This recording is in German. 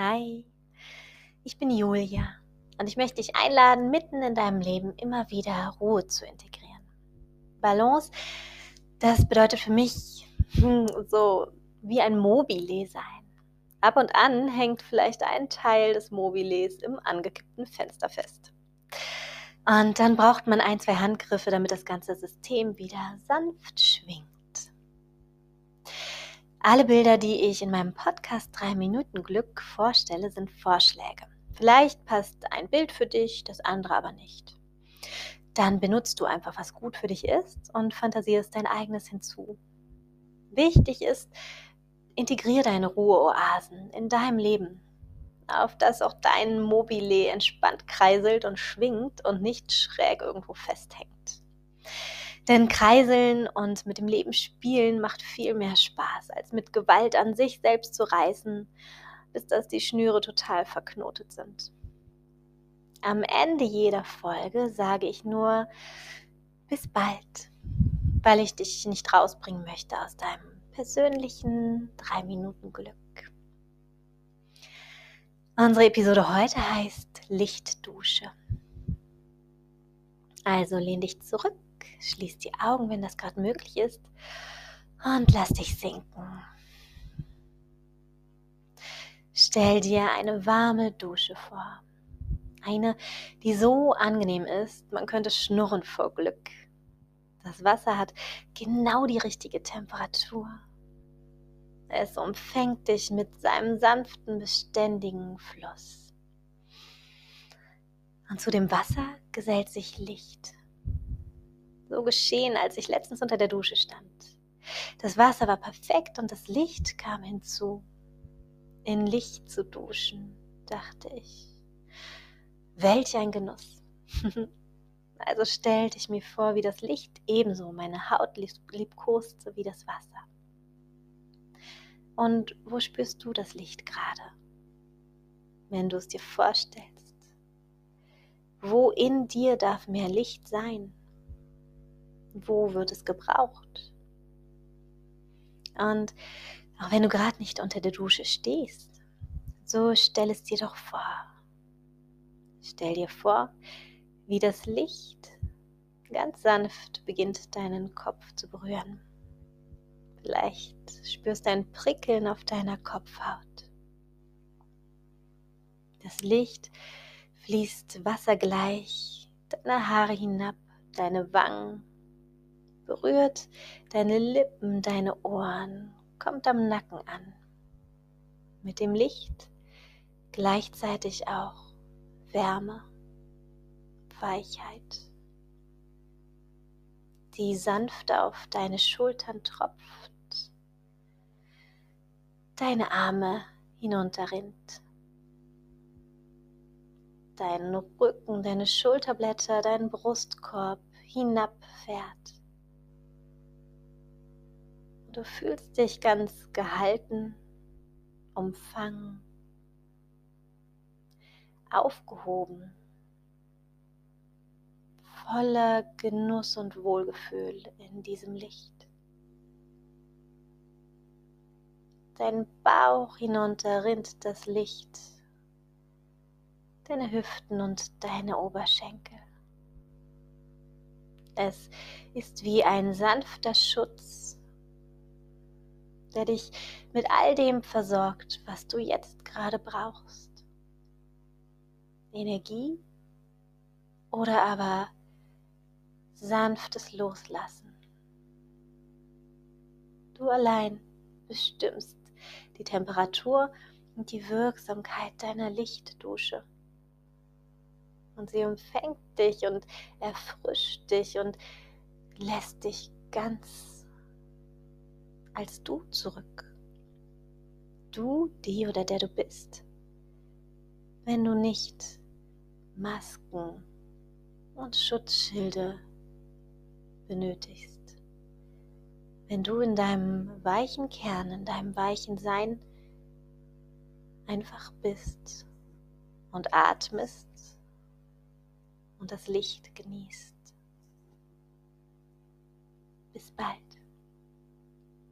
Hi, ich bin Julia und ich möchte dich einladen, mitten in deinem Leben immer wieder Ruhe zu integrieren. Balance, das bedeutet für mich hm, so wie ein Mobile sein. Ab und an hängt vielleicht ein Teil des Mobiles im angekippten Fenster fest. Und dann braucht man ein, zwei Handgriffe, damit das ganze System wieder sanft schwingt. Alle Bilder, die ich in meinem Podcast 3 Minuten Glück vorstelle, sind Vorschläge. Vielleicht passt ein Bild für dich, das andere aber nicht. Dann benutzt du einfach, was gut für dich ist und fantasierst dein eigenes hinzu. Wichtig ist, integriere deine Ruheoasen in deinem Leben, auf das auch dein Mobile entspannt kreiselt und schwingt und nicht schräg irgendwo festhängt. Denn Kreiseln und mit dem Leben spielen macht viel mehr Spaß, als mit Gewalt an sich selbst zu reißen, bis dass die Schnüre total verknotet sind. Am Ende jeder Folge sage ich nur bis bald, weil ich dich nicht rausbringen möchte aus deinem persönlichen 3 Minuten Glück. Unsere Episode heute heißt Lichtdusche. Also lehn dich zurück Schließ die Augen, wenn das gerade möglich ist. Und lass dich sinken. Stell dir eine warme Dusche vor. Eine, die so angenehm ist, man könnte schnurren vor Glück. Das Wasser hat genau die richtige Temperatur. Es umfängt dich mit seinem sanften, beständigen Fluss. Und zu dem Wasser gesellt sich Licht so geschehen, als ich letztens unter der Dusche stand. Das Wasser war perfekt und das Licht kam hinzu. In Licht zu duschen, dachte ich. Welch ein Genuss. also stellte ich mir vor, wie das Licht ebenso meine Haut liebkoste wie das Wasser. Und wo spürst du das Licht gerade? Wenn du es dir vorstellst. Wo in dir darf mehr Licht sein? Wo wird es gebraucht? Und auch wenn du gerade nicht unter der Dusche stehst, so stell es dir doch vor. Stell dir vor, wie das Licht ganz sanft beginnt deinen Kopf zu berühren. Vielleicht spürst du ein Prickeln auf deiner Kopfhaut. Das Licht fließt wassergleich deine Haare hinab, deine Wangen, berührt deine Lippen, deine Ohren, kommt am Nacken an. Mit dem Licht gleichzeitig auch Wärme, Weichheit, die sanft auf deine Schultern tropft, deine Arme hinunterrinnt, deinen Rücken, deine Schulterblätter, deinen Brustkorb hinabfährt. Du fühlst dich ganz gehalten, umfangen, aufgehoben, voller Genuss und Wohlgefühl in diesem Licht. Dein Bauch hinunter rinnt das Licht, deine Hüften und deine Oberschenkel. Es ist wie ein sanfter Schutz der dich mit all dem versorgt, was du jetzt gerade brauchst. Energie oder aber sanftes Loslassen. Du allein bestimmst die Temperatur und die Wirksamkeit deiner Lichtdusche. Und sie umfängt dich und erfrischt dich und lässt dich ganz als du zurück. Du, die oder der du bist. Wenn du nicht Masken und Schutzschilde benötigst. Wenn du in deinem weichen Kern, in deinem weichen Sein einfach bist und atmest und das Licht genießt. Bis bald.